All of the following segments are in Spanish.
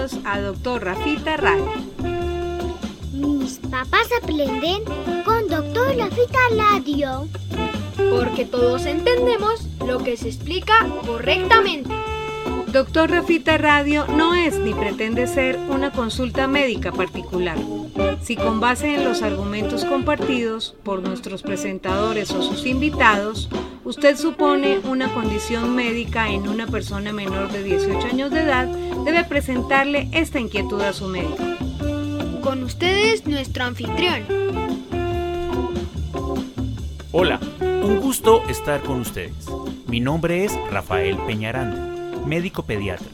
bienvenidos a Doctor Rafita Radio. Mis papás aprenden con Doctor Rafita Radio. Porque todos entendemos lo que se explica correctamente. Doctor Rafita Radio no es ni pretende ser una consulta médica particular. Si con base en los argumentos compartidos por nuestros presentadores o sus invitados, usted supone una condición médica en una persona menor de 18 años de edad, debe presentarle esta inquietud a su médico. Con ustedes, nuestro anfitrión. Hola, un gusto estar con ustedes. Mi nombre es Rafael Peñaranda médico pediatra,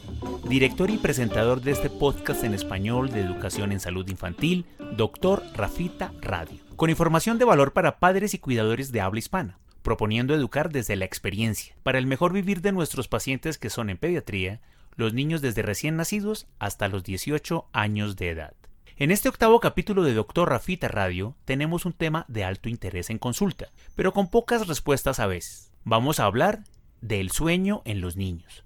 director y presentador de este podcast en español de educación en salud infantil, Doctor Rafita Radio, con información de valor para padres y cuidadores de habla hispana, proponiendo educar desde la experiencia, para el mejor vivir de nuestros pacientes que son en pediatría, los niños desde recién nacidos hasta los 18 años de edad. En este octavo capítulo de Doctor Rafita Radio tenemos un tema de alto interés en consulta, pero con pocas respuestas a veces. Vamos a hablar del sueño en los niños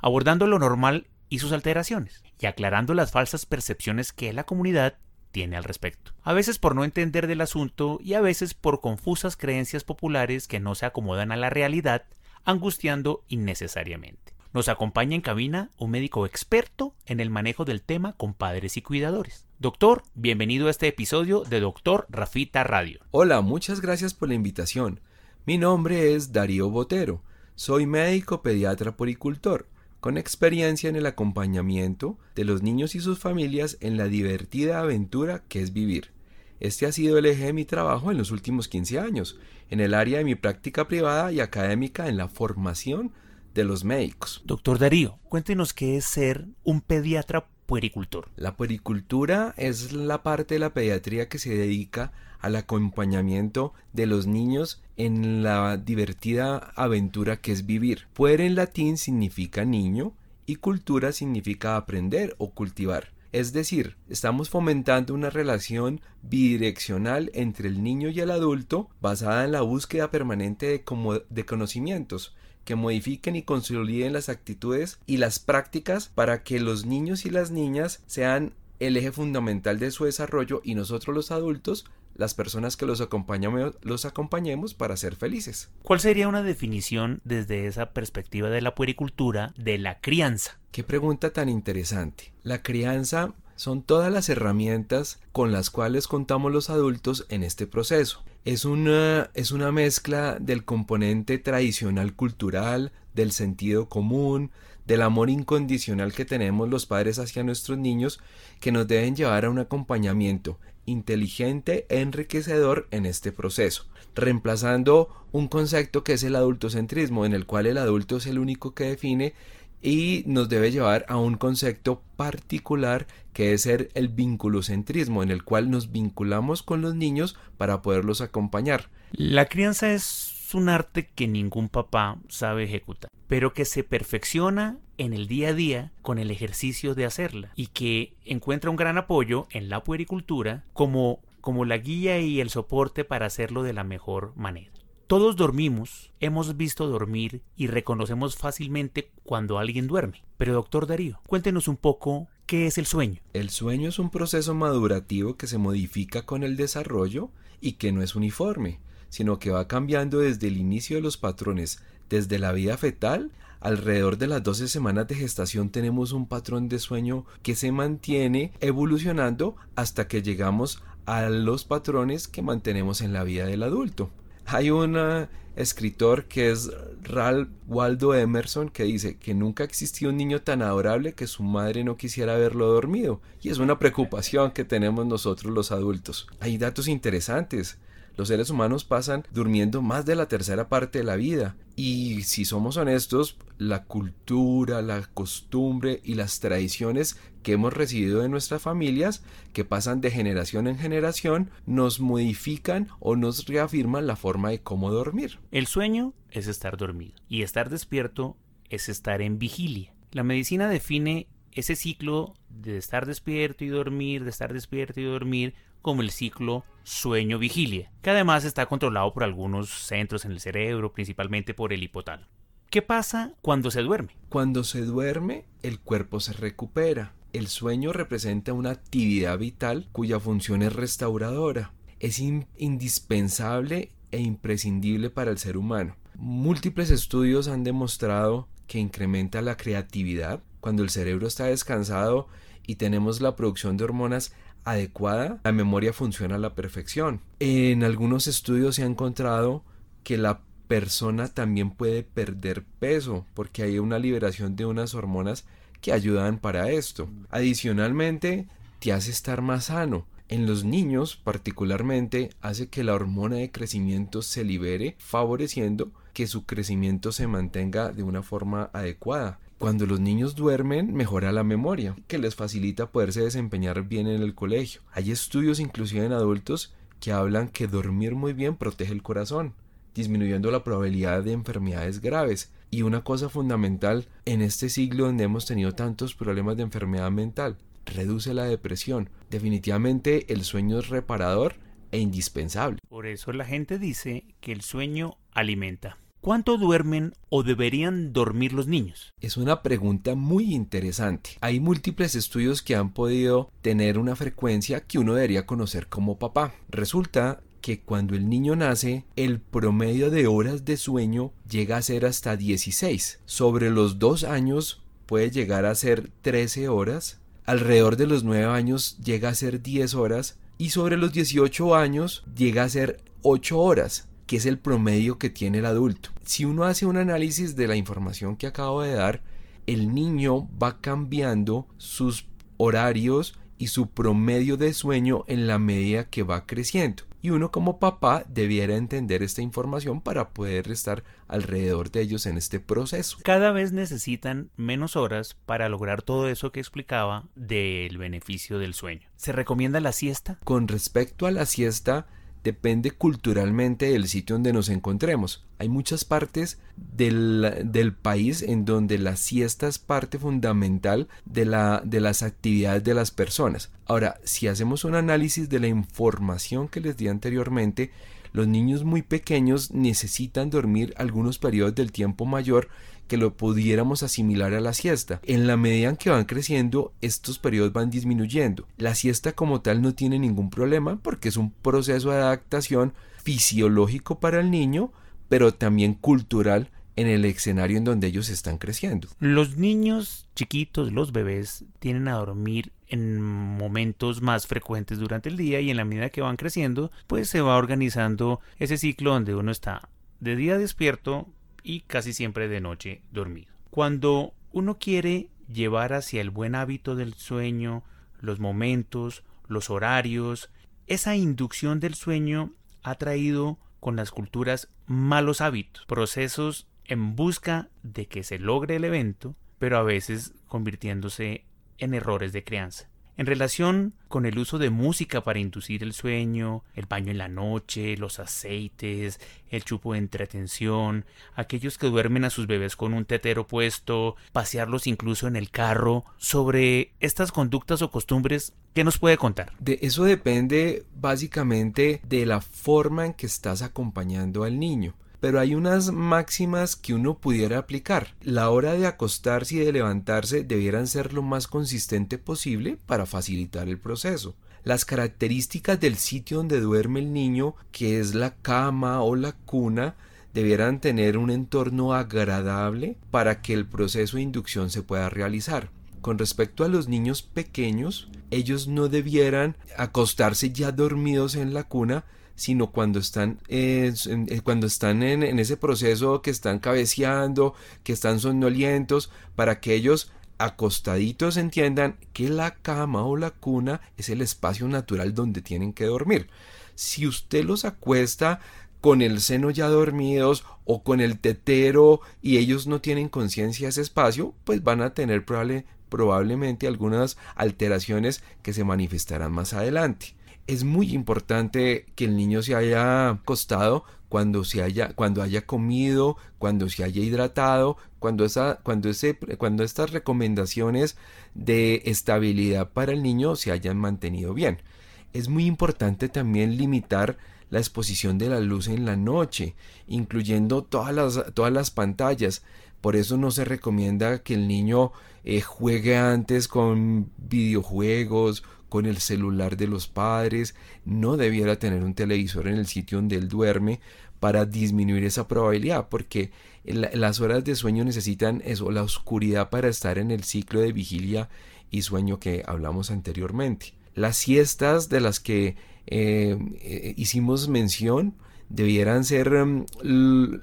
abordando lo normal y sus alteraciones, y aclarando las falsas percepciones que la comunidad tiene al respecto. A veces por no entender del asunto y a veces por confusas creencias populares que no se acomodan a la realidad, angustiando innecesariamente. Nos acompaña en cabina un médico experto en el manejo del tema con padres y cuidadores. Doctor, bienvenido a este episodio de Doctor Rafita Radio. Hola, muchas gracias por la invitación. Mi nombre es Darío Botero. Soy médico pediatra poricultor con experiencia en el acompañamiento de los niños y sus familias en la divertida aventura que es vivir. Este ha sido el eje de mi trabajo en los últimos 15 años, en el área de mi práctica privada y académica en la formación de los médicos. Doctor Darío, cuéntenos qué es ser un pediatra puericultor. La puericultura es la parte de la pediatría que se dedica al acompañamiento de los niños en la divertida aventura que es vivir. Puer en latín significa niño y cultura significa aprender o cultivar. Es decir, estamos fomentando una relación bidireccional entre el niño y el adulto basada en la búsqueda permanente de, de conocimientos, que modifiquen y consoliden las actitudes y las prácticas para que los niños y las niñas sean el eje fundamental de su desarrollo y nosotros los adultos las personas que los acompañamos los acompañemos para ser felices. ¿Cuál sería una definición desde esa perspectiva de la puericultura de la crianza? Qué pregunta tan interesante. La crianza son todas las herramientas con las cuales contamos los adultos en este proceso. Es una, es una mezcla del componente tradicional cultural, del sentido común, del amor incondicional que tenemos los padres hacia nuestros niños, que nos deben llevar a un acompañamiento inteligente e enriquecedor en este proceso, reemplazando un concepto que es el adultocentrismo, en el cual el adulto es el único que define y nos debe llevar a un concepto particular que es ser el vinculocentrismo, en el cual nos vinculamos con los niños para poderlos acompañar. La crianza es un arte que ningún papá sabe ejecutar, pero que se perfecciona en el día a día con el ejercicio de hacerla y que encuentra un gran apoyo en la puericultura como, como la guía y el soporte para hacerlo de la mejor manera. Todos dormimos, hemos visto dormir y reconocemos fácilmente cuando alguien duerme. Pero doctor Darío, cuéntenos un poco qué es el sueño. El sueño es un proceso madurativo que se modifica con el desarrollo y que no es uniforme, sino que va cambiando desde el inicio de los patrones, desde la vida fetal alrededor de las 12 semanas de gestación tenemos un patrón de sueño que se mantiene evolucionando hasta que llegamos a los patrones que mantenemos en la vida del adulto. Hay un escritor que es Ralph Waldo Emerson que dice que nunca existió un niño tan adorable que su madre no quisiera verlo dormido. Y es una preocupación que tenemos nosotros los adultos. Hay datos interesantes. Los seres humanos pasan durmiendo más de la tercera parte de la vida. Y si somos honestos, la cultura, la costumbre y las tradiciones que hemos recibido de nuestras familias, que pasan de generación en generación, nos modifican o nos reafirman la forma de cómo dormir. El sueño es estar dormido y estar despierto es estar en vigilia. La medicina define ese ciclo de estar despierto y dormir, de estar despierto y dormir, como el ciclo sueño-vigilia, que además está controlado por algunos centros en el cerebro, principalmente por el hipotálamo. ¿Qué pasa cuando se duerme? Cuando se duerme, el cuerpo se recupera. El sueño representa una actividad vital cuya función es restauradora. Es indispensable e imprescindible para el ser humano. Múltiples estudios han demostrado que incrementa la creatividad cuando el cerebro está descansado y tenemos la producción de hormonas adecuada, la memoria funciona a la perfección. En algunos estudios se ha encontrado que la persona también puede perder peso porque hay una liberación de unas hormonas que ayudan para esto. Adicionalmente, te hace estar más sano. En los niños particularmente hace que la hormona de crecimiento se libere, favoreciendo que su crecimiento se mantenga de una forma adecuada. Cuando los niños duermen, mejora la memoria, que les facilita poderse desempeñar bien en el colegio. Hay estudios inclusive en adultos que hablan que dormir muy bien protege el corazón disminuyendo la probabilidad de enfermedades graves. Y una cosa fundamental en este siglo donde hemos tenido tantos problemas de enfermedad mental, reduce la depresión. Definitivamente el sueño es reparador e indispensable. Por eso la gente dice que el sueño alimenta. ¿Cuánto duermen o deberían dormir los niños? Es una pregunta muy interesante. Hay múltiples estudios que han podido tener una frecuencia que uno debería conocer como papá. Resulta que cuando el niño nace, el promedio de horas de sueño llega a ser hasta 16. Sobre los dos años puede llegar a ser 13 horas. Alrededor de los 9 años llega a ser 10 horas. Y sobre los 18 años llega a ser 8 horas que es el promedio que tiene el adulto. Si uno hace un análisis de la información que acabo de dar, el niño va cambiando sus horarios y su promedio de sueño en la medida que va creciendo y uno como papá debiera entender esta información para poder estar alrededor de ellos en este proceso. Cada vez necesitan menos horas para lograr todo eso que explicaba del beneficio del sueño. ¿Se recomienda la siesta? Con respecto a la siesta, depende culturalmente del sitio donde nos encontremos. Hay muchas partes del, país en donde la siesta es parte fundamental de, la, de las actividades de las personas. Ahora, si hacemos un análisis de la información que les di anteriormente, los niños muy pequeños necesitan dormir algunos periodos del tiempo mayor que lo pudiéramos asimilar a la siesta. En la medida en que van creciendo, estos periodos van disminuyendo. La siesta como tal no tiene ningún problema porque es un proceso de adaptación fisiológico para el niño, pero también cultural en el escenario en donde ellos están creciendo. Los niños chiquitos, los bebés, tienen a dormir en momentos más frecuentes durante el día y en la medida que van creciendo, pues se va organizando ese ciclo donde uno está de día despierto, y casi siempre de noche dormido. Cuando uno quiere llevar hacia el buen hábito del sueño, los momentos, los horarios, esa inducción del sueño ha traído con las culturas malos hábitos, procesos en busca de que se logre el evento, pero a veces convirtiéndose en errores de crianza. En relación con el uso de música para inducir el sueño, el baño en la noche, los aceites, el chupo de entretención, aquellos que duermen a sus bebés con un tetero puesto, pasearlos incluso en el carro, sobre estas conductas o costumbres, ¿qué nos puede contar? De eso depende básicamente de la forma en que estás acompañando al niño pero hay unas máximas que uno pudiera aplicar. La hora de acostarse y de levantarse debieran ser lo más consistente posible para facilitar el proceso. Las características del sitio donde duerme el niño, que es la cama o la cuna, debieran tener un entorno agradable para que el proceso de inducción se pueda realizar. Con respecto a los niños pequeños, ellos no debieran acostarse ya dormidos en la cuna, sino cuando están, eh, cuando están en, ese proceso que están cabeceando, que están somnolientos, para que ellos acostaditos entiendan que la cama o la cuna es el espacio natural donde tienen que dormir. Si usted los acuesta con el seno ya dormidos o con el tetero y ellos no tienen conciencia de ese espacio, pues van a tener probablemente algunas alteraciones que se manifestarán más adelante es muy importante que el niño se haya acostado cuando se haya cuando haya comido, cuando se haya hidratado, cuando cuando ese cuando estas recomendaciones de estabilidad para el niño se hayan mantenido bien. Es muy importante también limitar la exposición de la luz en la noche, incluyendo todas las, todas las pantallas, Por eso no se recomienda que el niño eh, juegue antes con videojuegos, con el celular de los padres, no debiera tener un televisor en el sitio donde él duerme para disminuir esa probabilidad, porque las horas de sueño necesitan eso, la oscuridad para estar en el ciclo de vigilia y sueño que hablamos anteriormente. Las siestas de las que eh, eh, hicimos mención debieran ser mm,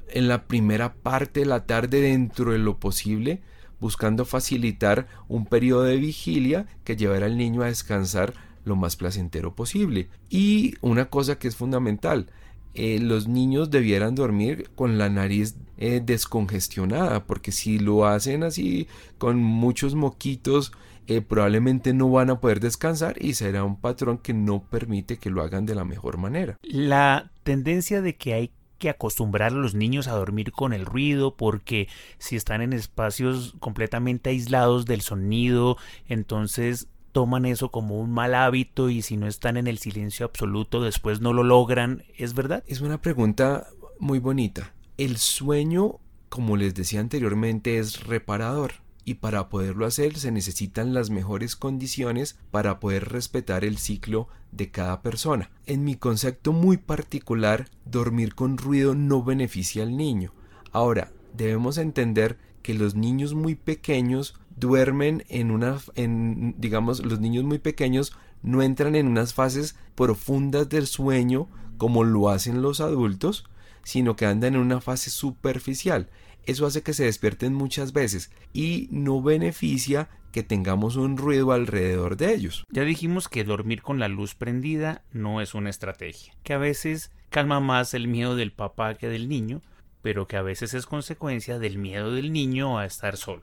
en la primera parte de la tarde dentro de lo posible, buscando facilitar un periodo de vigilia que llevara al niño a descansar lo más placentero posible. Y una cosa que es fundamental, eh, los niños debieran dormir con la nariz eh, descongestionada, porque si lo hacen así con muchos moquitos, eh, probablemente no van a poder descansar y será un patrón que no permite que lo hagan de la mejor manera. La tendencia de que hay que acostumbrar a los niños a dormir con el ruido porque si están en espacios completamente aislados del sonido, entonces toman eso como un mal hábito y si no están en el silencio absoluto después no lo logran, ¿es verdad? Es una pregunta muy bonita. El sueño, como les decía anteriormente, es reparador y para poderlo hacer se necesitan las mejores condiciones para poder respetar el ciclo de cada persona. En mi concepto muy particular, dormir con ruido no beneficia al niño. Ahora, debemos entender que los niños muy pequeños duermen en una en digamos los niños muy pequeños no entran en unas fases profundas del sueño como lo hacen los adultos, sino que andan en una fase superficial. Eso hace que se despierten muchas veces y no beneficia que tengamos un ruido alrededor de ellos. Ya dijimos que dormir con la luz prendida no es una estrategia, que a veces calma más el miedo del papá que del niño, pero que a veces es consecuencia del miedo del niño a estar solo.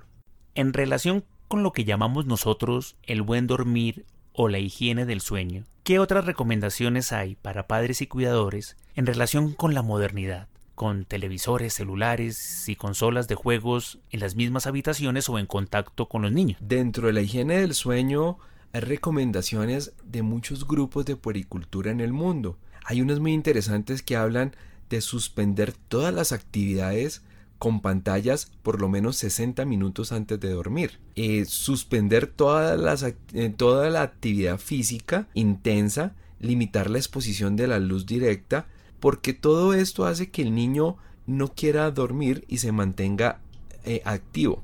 En relación con lo que llamamos nosotros el buen dormir o la higiene del sueño, ¿qué otras recomendaciones hay para padres y cuidadores en relación con la modernidad? Con televisores, celulares y consolas de juegos en las mismas habitaciones o en contacto con los niños. Dentro de la higiene del sueño hay recomendaciones de muchos grupos de puericultura en el mundo. Hay unas muy interesantes que hablan de suspender todas las actividades con pantallas por lo menos 60 minutos antes de dormir. Eh, suspender todas las, eh, toda la actividad física intensa, limitar la exposición de la luz directa, porque todo esto hace que el niño no quiera dormir y se mantenga eh, activo.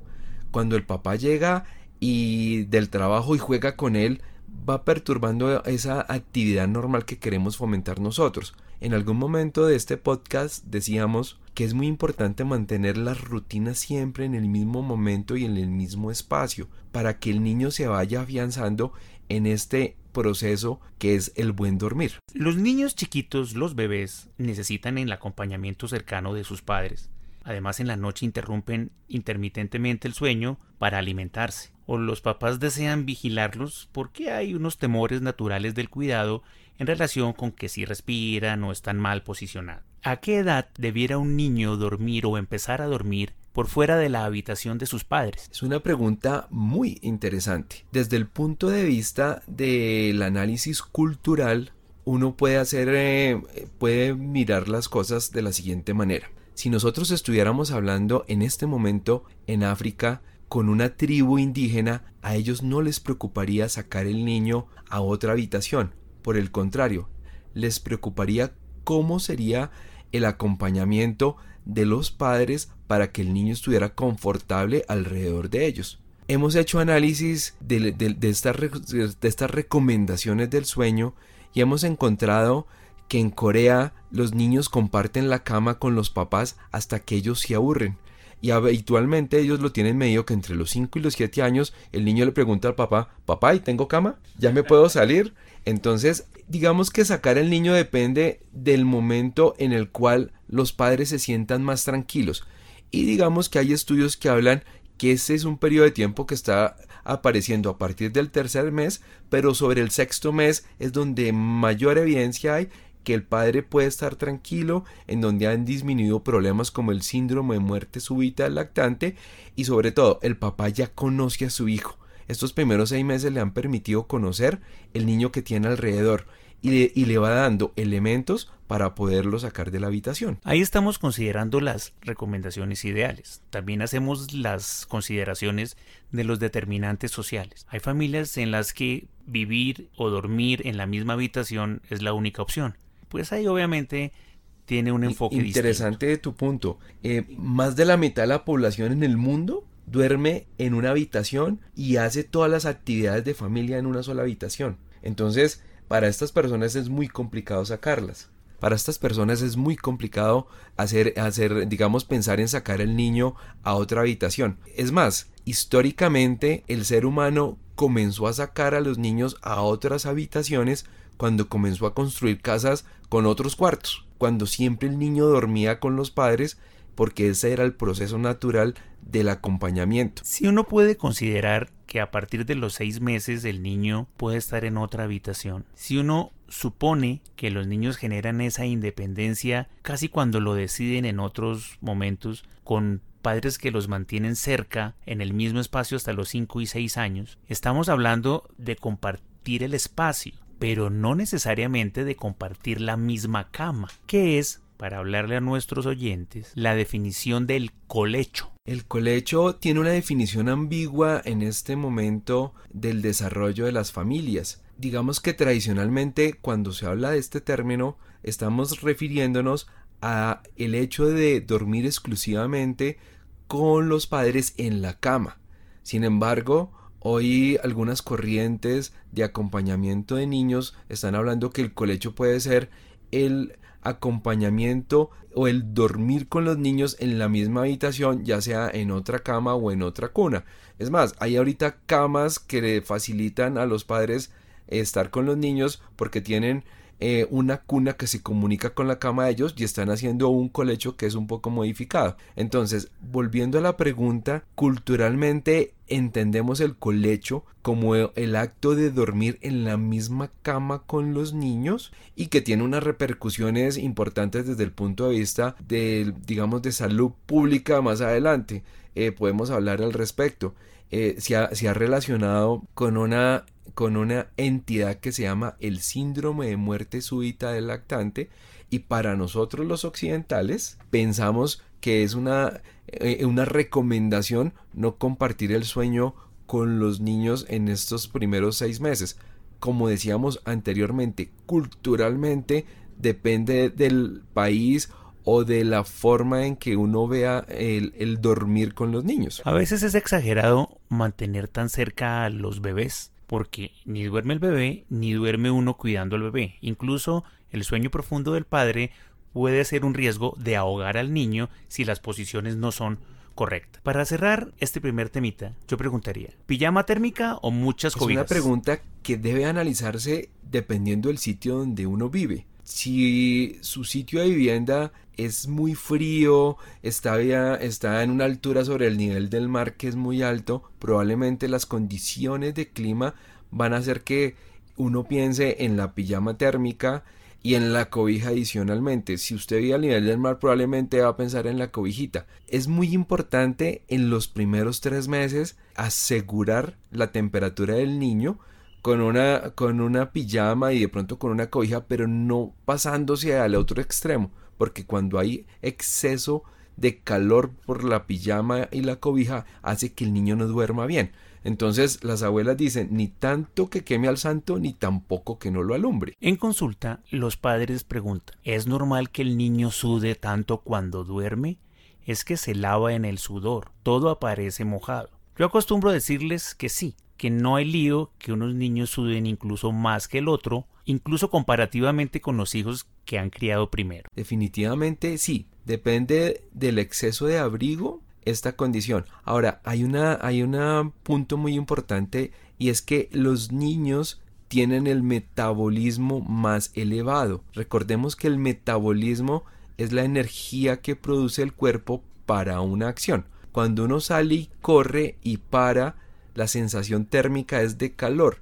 Cuando el papá llega y del trabajo y juega con él, va perturbando esa actividad normal que queremos fomentar nosotros. En algún momento de este podcast decíamos que es muy importante mantener las rutinas siempre en el mismo momento y en el mismo espacio para que el niño se vaya afianzando en este proceso que es el buen dormir. Los niños chiquitos, los bebés, necesitan el acompañamiento cercano de sus padres. Además, en la noche interrumpen intermitentemente el sueño para alimentarse. O los papás desean vigilarlos porque hay unos temores naturales del cuidado en relación con que si respiran o están mal posicionados. ¿A qué edad debiera un niño dormir o empezar a dormir por fuera de la habitación de sus padres? Es una pregunta muy interesante. Desde el punto de vista del análisis cultural, uno puede hacer, eh, puede mirar las cosas de la siguiente manera. Si nosotros estuviéramos hablando en este momento en África con una tribu indígena, a ellos no les preocuparía sacar el niño a otra habitación. Por el contrario, les preocuparía cómo sería el acompañamiento de los padres para que el niño estuviera confortable alrededor de ellos. Hemos hecho análisis de, estas, de estas recomendaciones del sueño y hemos encontrado que en Corea los niños comparten la cama con los papás hasta que ellos se aburren. Y habitualmente ellos lo tienen medio que entre los 5 y los 7 años el niño le pregunta al papá, papá, ¿y tengo cama? ¿Ya me puedo salir? Entonces, digamos que sacar al niño depende del momento en el cual los padres se sientan más tranquilos. Y digamos que hay estudios que hablan que ese es un periodo de tiempo que está apareciendo a partir del tercer mes, pero sobre el sexto mes es donde mayor evidencia hay que el padre puede estar tranquilo, en donde han disminuido problemas como el síndrome de muerte súbita del lactante y sobre todo el papá ya conoce a su hijo estos primeros seis meses le han permitido conocer el niño que tiene alrededor y le, va dando elementos para poderlo sacar de la habitación. Ahí estamos considerando las recomendaciones ideales. También hacemos las consideraciones de los determinantes sociales. Hay familias en las que vivir o dormir en la misma habitación es la única opción. Pues ahí obviamente tiene un enfoque Interesante de tu punto. Eh, más de la mitad de la población en el mundo duerme en una habitación y hace todas las actividades de familia en una sola habitación. Entonces, para estas personas es muy complicado sacarlas. Para estas personas es muy complicado hacer, hacer, digamos, pensar en sacar al niño a otra habitación. Es más, históricamente el ser humano comenzó a sacar a los niños a otras habitaciones cuando comenzó a construir casas con otros cuartos, cuando siempre el niño dormía con los padres porque ese era el proceso natural del acompañamiento. Si uno puede considerar que a partir de los seis meses el niño puede estar en otra habitación, si uno supone que los niños generan esa independencia casi cuando lo deciden en otros momentos con padres que los mantienen cerca en el mismo espacio hasta los cinco y seis años, estamos hablando de compartir el espacio, pero no necesariamente de compartir la misma cama, que es para hablarle a nuestros oyentes la definición del colecho. El colecho tiene una definición ambigua en este momento del desarrollo de las familias. Digamos que tradicionalmente cuando se habla de este término estamos refiriéndonos a el hecho de dormir exclusivamente con los padres en la cama. Sin embargo, Hoy algunas corrientes de acompañamiento de niños están hablando que el colecho puede ser el acompañamiento o el dormir con los niños en la misma habitación, ya sea en otra cama o en otra cuna. Es más, hay ahorita camas que le facilitan a los padres estar con los niños porque tienen eh, una cuna que se comunica con la cama de ellos y están haciendo un colecho que es un poco modificado. Entonces, volviendo a la pregunta, culturalmente entendemos el colecho como el acto de dormir en la misma cama con los niños y que tiene unas repercusiones importantes desde el punto de vista de, digamos, de salud pública más adelante. Eh, podemos hablar al respecto. Eh, ha, se ha relacionado con una con una entidad que se llama el síndrome de muerte súbita del lactante y para nosotros los occidentales pensamos que es una, eh, una recomendación no compartir el sueño con los niños en estos primeros seis meses. Como decíamos anteriormente, culturalmente depende del país o de la forma en que uno vea el, el dormir con los niños. A veces es exagerado mantener tan cerca a los bebés porque ni duerme el bebé ni duerme uno cuidando al bebé. Incluso el sueño profundo del padre puede ser un riesgo de ahogar al niño si las posiciones no son correctas. Para cerrar este primer temita, yo preguntaría, ¿pijama térmica o muchas cobijas? Es una pregunta que debe analizarse dependiendo del sitio donde uno vive. Si su sitio de vivienda es muy frío, está, está en una altura sobre el nivel del mar que es muy alto, probablemente las condiciones de clima van a hacer que uno piense en la pijama térmica y en la cobija adicionalmente. Si usted vive al nivel del mar, probablemente va a pensar en la cobijita. Es muy importante en los primeros tres meses asegurar la temperatura del niño con una, con una pijama y de pronto con una cobija, pero no pasándose al otro extremo porque cuando hay exceso de calor por la pijama y la cobija hace que el niño no duerma bien. Entonces las abuelas dicen ni tanto que queme al santo ni tampoco que no lo alumbre. En consulta los padres preguntan ¿Es normal que el niño sude tanto cuando duerme? Es que se lava en el sudor, todo aparece mojado. Yo acostumbro decirles que sí, que no hay lío que unos niños suden incluso más que el otro, incluso comparativamente con los hijos que han criado primero. Definitivamente sí, depende del exceso de abrigo esta condición. Ahora, hay hay un punto muy importante y es que los niños tienen el metabolismo más elevado. Recordemos que el metabolismo es la energía que produce el cuerpo para una acción. Cuando uno sale y corre y para, la sensación térmica es de calor.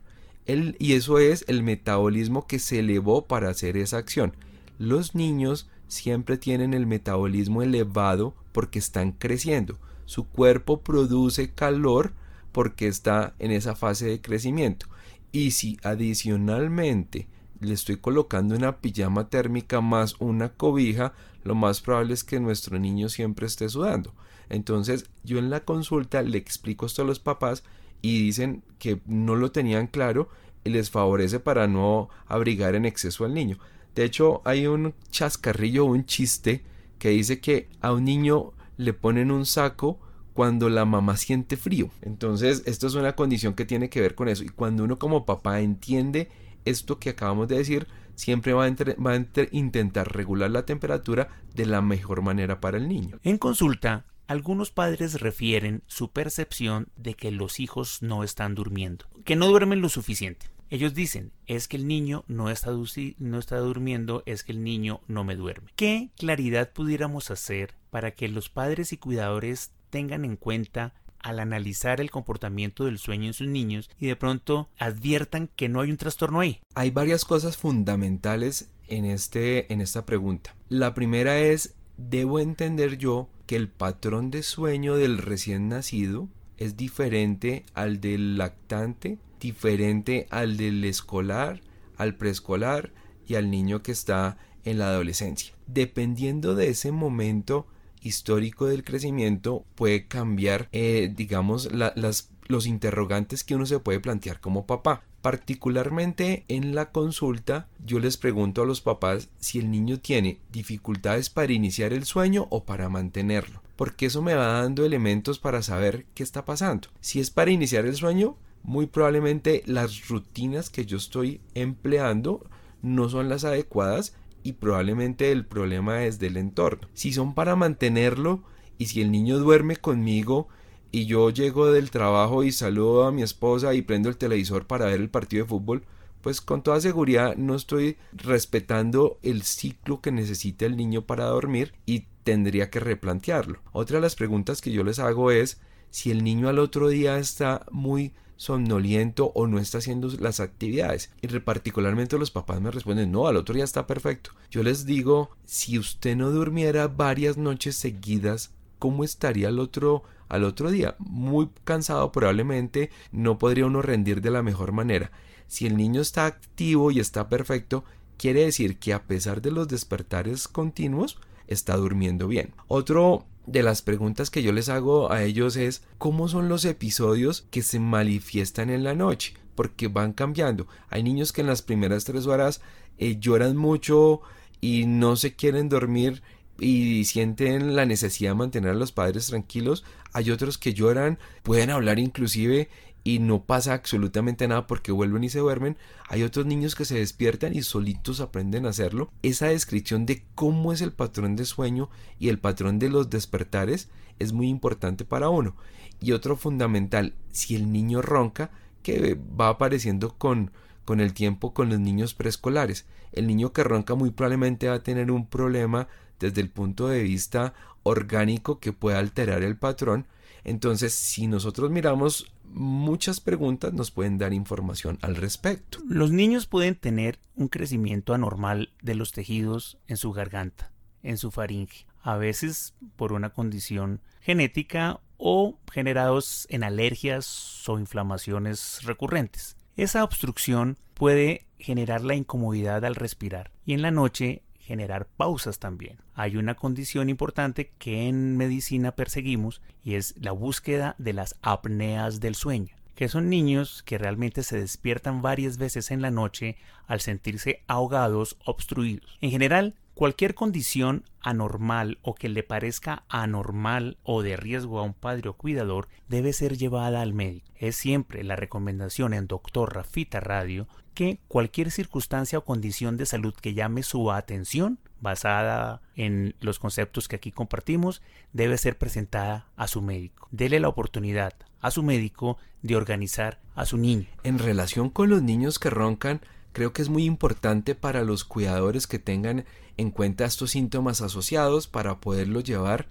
y eso es el metabolismo que se elevó para hacer esa acción. Los niños siempre tienen el metabolismo elevado porque están creciendo. Su cuerpo produce calor porque está en esa fase de crecimiento. Y si adicionalmente le estoy colocando una pijama térmica más una cobija, lo más probable es que nuestro niño siempre esté sudando. Entonces yo en la consulta le explico esto a los papás y dicen que no lo tenían claro y les favorece para no abrigar en exceso al niño. De hecho, hay un chascarrillo, un chiste que dice que a un niño le ponen un saco cuando la mamá siente frío. Entonces, esto es una condición que tiene que ver con eso. Y cuando uno como papá entiende esto que acabamos de decir, siempre va a, va a intentar regular la temperatura de la mejor manera para el niño. En consulta, algunos padres refieren su percepción de que los hijos no están durmiendo, que no duermen lo suficiente. Ellos dicen, es que el niño no está, durmiendo, es que el niño no me duerme. ¿Qué claridad pudiéramos hacer para que los padres y cuidadores tengan en cuenta al analizar el comportamiento del sueño en sus niños y de pronto adviertan que no hay un trastorno ahí? Hay varias cosas fundamentales en, este, en esta pregunta. La primera es, ¿debo entender yo que el patrón de sueño del recién nacido es diferente al del lactante, diferente al del escolar, al preescolar y al niño que está en la adolescencia. Dependiendo de ese momento histórico del crecimiento puede cambiar, eh, digamos, los interrogantes que uno se puede plantear como papá. Particularmente en la consulta yo les pregunto a los papás si el niño tiene dificultades para iniciar el sueño o para mantenerlo, porque eso me va dando elementos para saber qué está pasando. Si es para iniciar el sueño, muy probablemente las rutinas que yo estoy empleando no son las adecuadas y probablemente el problema es del entorno. Si son para mantenerlo y si el niño duerme conmigo y yo llego del trabajo y saludo a mi esposa y prendo el televisor para ver el partido de fútbol, pues con toda seguridad no estoy respetando el ciclo que necesita el niño para dormir y tendría que replantearlo. Otra de las preguntas que yo les hago es si el niño al otro día está muy somnoliento o no está haciendo las actividades. Y particularmente los papás me responden, no, al otro día está perfecto. Yo les digo, si usted no durmiera varias noches seguidas, ¿cómo estaría al otro al otro día. Muy cansado probablemente no podría uno rendir de la mejor manera. Si el niño está activo y está perfecto, quiere decir que a pesar de los despertares continuos, está durmiendo bien. Otro de las preguntas que yo les hago a ellos es cómo son los episodios que se manifiestan en la noche, porque van cambiando. Hay niños que en las primeras tres horas eh, lloran mucho y no se quieren dormir y sienten la necesidad de mantener a los padres tranquilos. Hay otros que lloran, pueden hablar inclusive y no pasa absolutamente nada porque vuelven y se duermen. Hay otros niños que se despiertan y solitos aprenden a hacerlo. Esa descripción de cómo es el patrón de sueño y el patrón de los despertares es muy importante para uno. Y otro fundamental, si el niño ronca, que va apareciendo con, con el tiempo con los niños preescolares. El niño que ronca muy probablemente va a tener un problema desde el punto de vista orgánico que pueda alterar el patrón. Entonces, si nosotros miramos muchas preguntas nos pueden dar información al respecto. Los niños pueden tener un crecimiento anormal de los tejidos en su garganta, en su faringe, a veces por una condición genética o generados en alergias o inflamaciones recurrentes. Esa obstrucción puede generar la incomodidad al respirar y en la noche generar pausas también. Hay una condición importante que en medicina perseguimos y es la búsqueda de las apneas del sueño que son niños que realmente se despiertan varias veces en la noche al sentirse ahogados, obstruidos. En general, cualquier condición anormal o que le parezca anormal o de riesgo a un padre o cuidador debe ser llevada al médico. Es siempre la recomendación en Doctor Rafita Radio que cualquier circunstancia o condición de salud que llame su atención, basada en los conceptos que aquí compartimos, debe ser presentada a su médico. Dele la oportunidad a su médico de organizar a su niño. En relación con los niños que roncan, creo que es muy importante para los cuidadores que tengan en cuenta estos síntomas asociados para poderlos llevar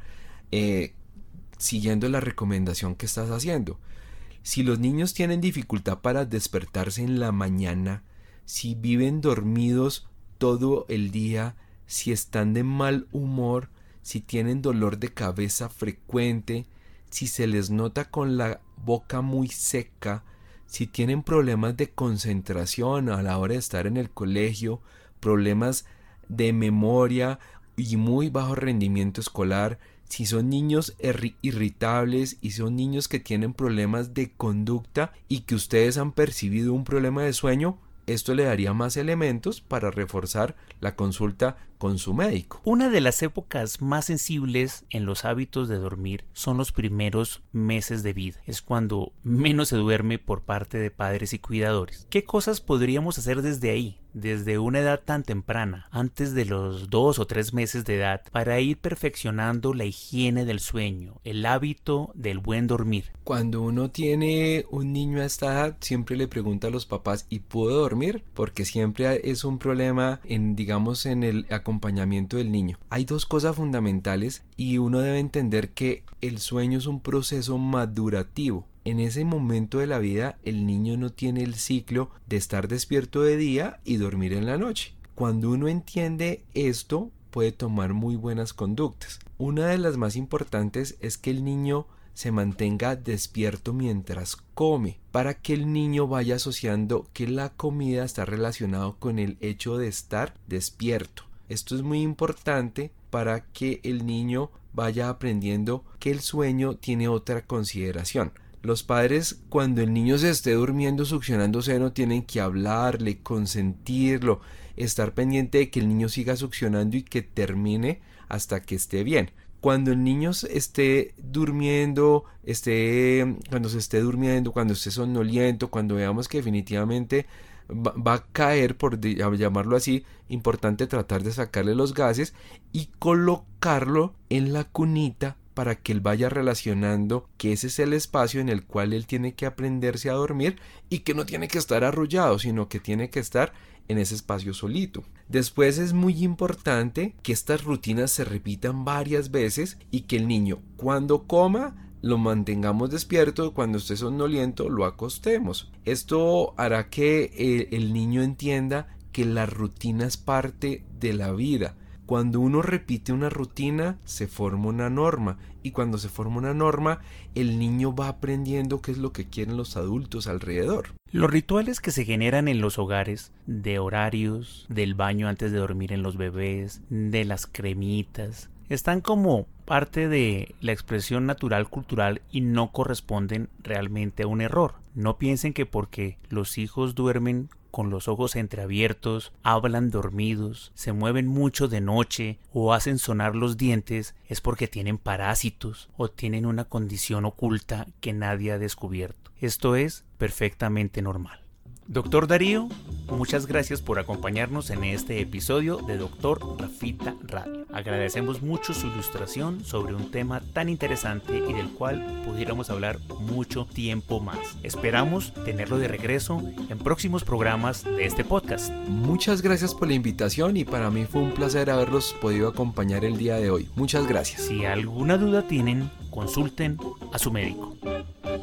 eh, siguiendo la recomendación que estás haciendo. Si los niños tienen dificultad para despertarse en la mañana, si viven dormidos todo el día, si están de mal humor, si tienen dolor de cabeza frecuente, si se les nota con la boca muy seca, Si tienen problemas de concentración a la hora de estar en el colegio, problemas de memoria y muy bajo rendimiento escolar, si son niños irritables y son niños que tienen problemas de conducta y que ustedes han percibido un problema de sueño, esto le daría más elementos para reforzar la consulta con su médico. Una de las épocas más sensibles en los hábitos de dormir son los primeros meses de vida. Es cuando menos se duerme por parte de padres y cuidadores. ¿Qué cosas podríamos hacer desde ahí? desde una edad tan temprana, antes de los dos o tres meses de edad, para ir perfeccionando la higiene del sueño, el hábito del buen dormir. Cuando uno tiene un niño a esta edad, siempre le pregunta a los papás ¿y puedo dormir? Porque siempre es un problema en, digamos, en el acompañamiento del niño. Hay dos cosas fundamentales y uno debe entender que el sueño es un proceso madurativo. En ese momento de la vida el niño no tiene el ciclo de estar despierto de día y dormir en la noche. Cuando uno entiende esto puede tomar muy buenas conductas. Una de las más importantes es que el niño se mantenga despierto mientras come, para que el niño vaya asociando que la comida está relacionado con el hecho de estar despierto. Esto es muy importante para que el niño vaya aprendiendo que el sueño tiene otra consideración. Los padres cuando el niño se esté durmiendo succionando seno tienen que hablarle, consentirlo, estar pendiente de que el niño siga succionando y que termine hasta que esté bien. Cuando el niño esté durmiendo, esté cuando se esté durmiendo, cuando esté somnoliento, cuando veamos que definitivamente va, a caer, por llamarlo así, importante tratar de sacarle los gases y colocarlo en la cunita para que él vaya relacionando que ese es el espacio en el cual él tiene que aprenderse a dormir y que no tiene que estar arrullado, sino que tiene que estar en ese espacio solito. Después es muy importante que estas rutinas se repitan varias veces y que el niño cuando coma lo mantengamos despierto, cuando esté somnoliento lo acostemos. Esto hará que el niño entienda que la rutina es parte de la vida. Cuando uno repite una rutina, se forma una norma y cuando se forma una norma, el niño va aprendiendo qué es lo que quieren los adultos alrededor. Los rituales que se generan en los hogares, de horarios, del baño antes de dormir en los bebés, de las cremitas, están como parte de la expresión natural cultural y no corresponden realmente a un error. No piensen que porque los hijos duermen con los ojos entreabiertos, hablan dormidos, se mueven mucho de noche o hacen sonar los dientes es porque tienen parásitos o tienen una condición oculta que nadie ha descubierto. Esto es perfectamente normal. Doctor Darío, muchas gracias por acompañarnos en este episodio de Doctor Rafita Radio. Agradecemos mucho su ilustración sobre un tema tan interesante y del cual pudiéramos hablar mucho tiempo más. Esperamos tenerlo de regreso en próximos programas de este podcast. Muchas gracias por la invitación y para mí fue un placer haberlos podido acompañar el día de hoy. Muchas gracias. Si alguna duda tienen, consulten a su médico.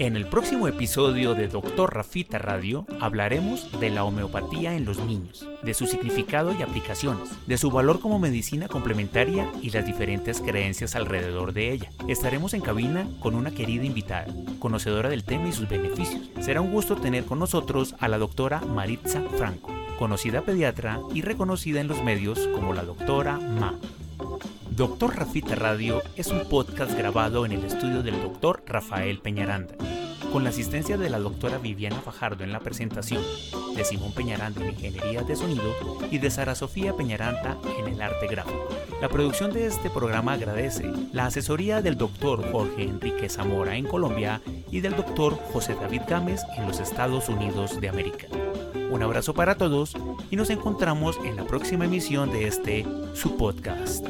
En el próximo episodio de Doctor Rafita Radio hablaremos de la homeopatía en los niños, de su significado y aplicaciones, de su valor como medicina complementaria y las diferentes creencias alrededor de ella. Estaremos en cabina con una querida invitada, conocedora del tema y sus beneficios. Será un gusto tener con nosotros a la doctora Maritza Franco, conocida pediatra y reconocida en los medios como la doctora Ma. Doctor Rafita Radio es un podcast grabado en el estudio del doctor Rafael Peñaranda, con la asistencia de la doctora Viviana Fajardo en la presentación, de Simón Peñaranda en Ingeniería de Sonido y de Sara Sofía Peñaranda en el arte gráfico. La producción de este programa agradece la asesoría del doctor Jorge Enrique Zamora en Colombia y del doctor José David Gámez en los Estados Unidos de América. Un abrazo para todos y nos encontramos en la próxima emisión de este su podcast.